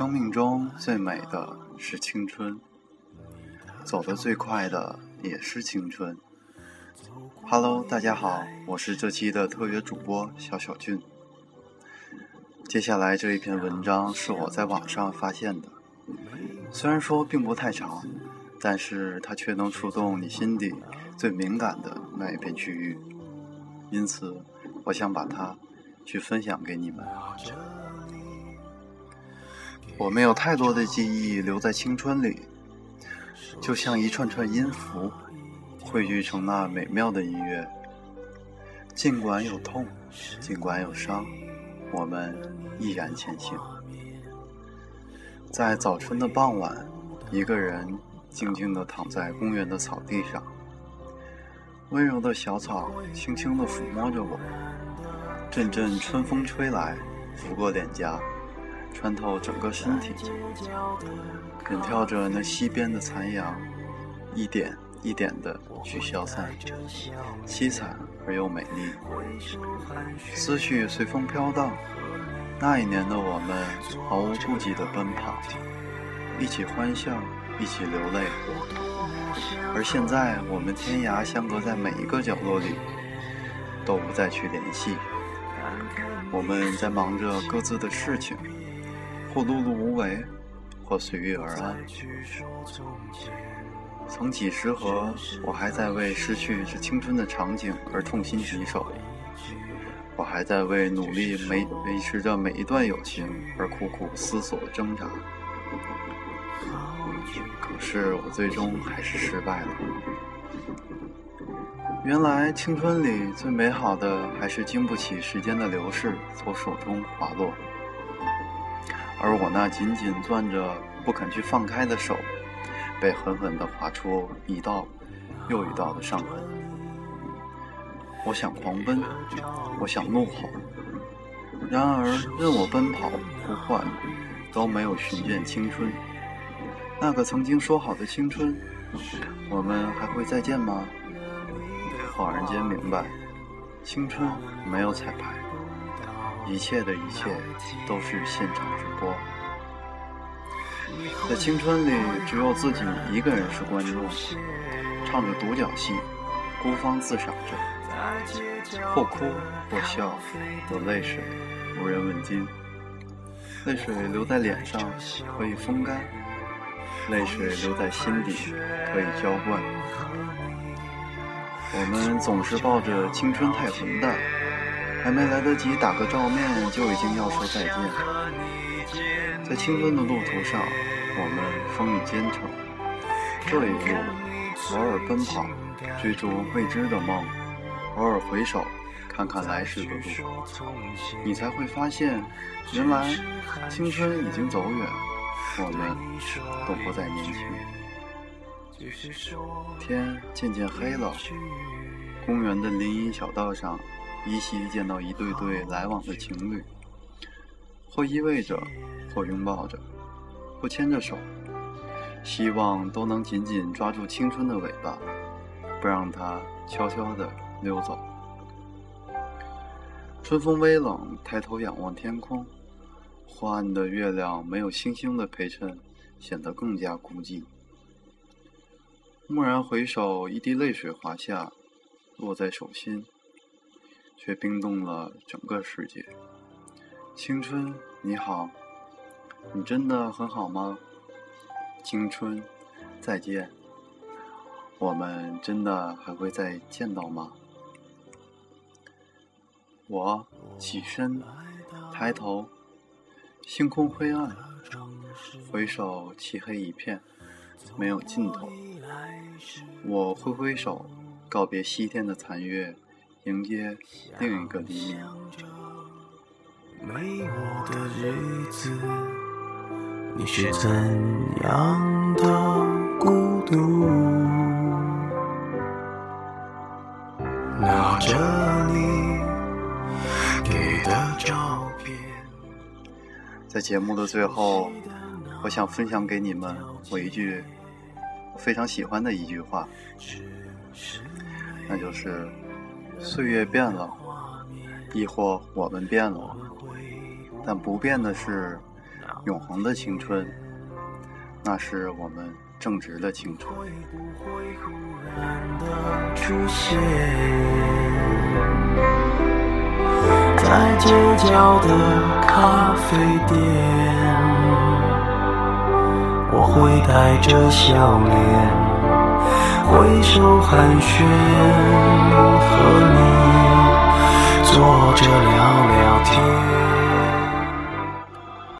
生命中最美的是青春，走得最快的也是青春。Hello，大家好，我是这期的特约主播小小俊。接下来这一篇文章是我在网上发现的，虽然说并不太长，但是它却能触动你心底最敏感的那一片区域，因此我想把它去分享给你们。我没有太多的记忆留在青春里，就像一串串音符汇聚成那美妙的音乐。尽管有痛，尽管有伤，我们依然前行。在早春的傍晚，一个人静静地躺在公园的草地上，温柔的小草轻轻地抚摸着我，阵阵春风吹来，拂过脸颊。穿透整个身体，远眺着那西边的残阳，一点一点的去消散，凄惨而又美丽。思绪随风飘荡，那一年的我们毫无顾忌的奔跑，一起欢笑，一起流泪。而现在，我们天涯相隔在每一个角落里，都不再去联系。我们在忙着各自的事情。或碌碌无为，或随遇而安。曾几时何，我还在为失去这青春的场景而痛心疾首；我还在为努力维维持着每一段友情而苦苦思索挣扎。可是我最终还是失败了。原来青春里最美好的，还是经不起时间的流逝，从手中滑落。而我那紧紧攥着、不肯去放开的手，被狠狠地划出一道又一道的伤痕。我想狂奔，我想怒吼，然而任我奔跑呼唤，都没有寻见青春。那个曾经说好的青春，我们还会再见吗？恍然间明白，青春没有彩排。一切的一切都是现场直播，在青春里，只有自己一个人是观众，唱着独角戏，孤芳自赏着，或哭或笑，有泪水，无人问津。泪水流在脸上可以风干，泪水流在心底可以浇灌。我们总是抱着青春太混蛋。还没来得及打个照面，就已经要说再见。在青春的路途上，我们风雨兼程。这一路，偶尔奔跑，追逐未知的梦；偶尔回首，看看来时的路。你才会发现，原来青春已经走远，我们都不再年轻。天渐渐黑了，公园的林荫小道上。依稀见到一对对来往的情侣，或依偎着，或拥抱着，或牵着手，希望都能紧紧抓住青春的尾巴，不让它悄悄地溜走。春风微冷，抬头仰望天空，昏暗的月亮没有星星的陪衬，显得更加孤寂。蓦然回首，一滴泪水滑下，落在手心。却冰冻了整个世界。青春，你好，你真的很好吗？青春，再见。我们真的还会再见到吗？我起身，抬头，星空灰暗，回首漆黑一片，没有尽头。我挥挥手，告别西天的残月。迎接另一个黎明。没我的日子，你是怎样的孤独？拿着你给的照片。在节目的最后，我想分享给你们我一句非常喜欢的一句话，那就是。岁月变了，亦或我们变了，但不变的是，永恒的青春，那是我们正直的青春。在街角的咖啡店，我会带着笑脸，挥手寒暄，和你坐着聊聊天。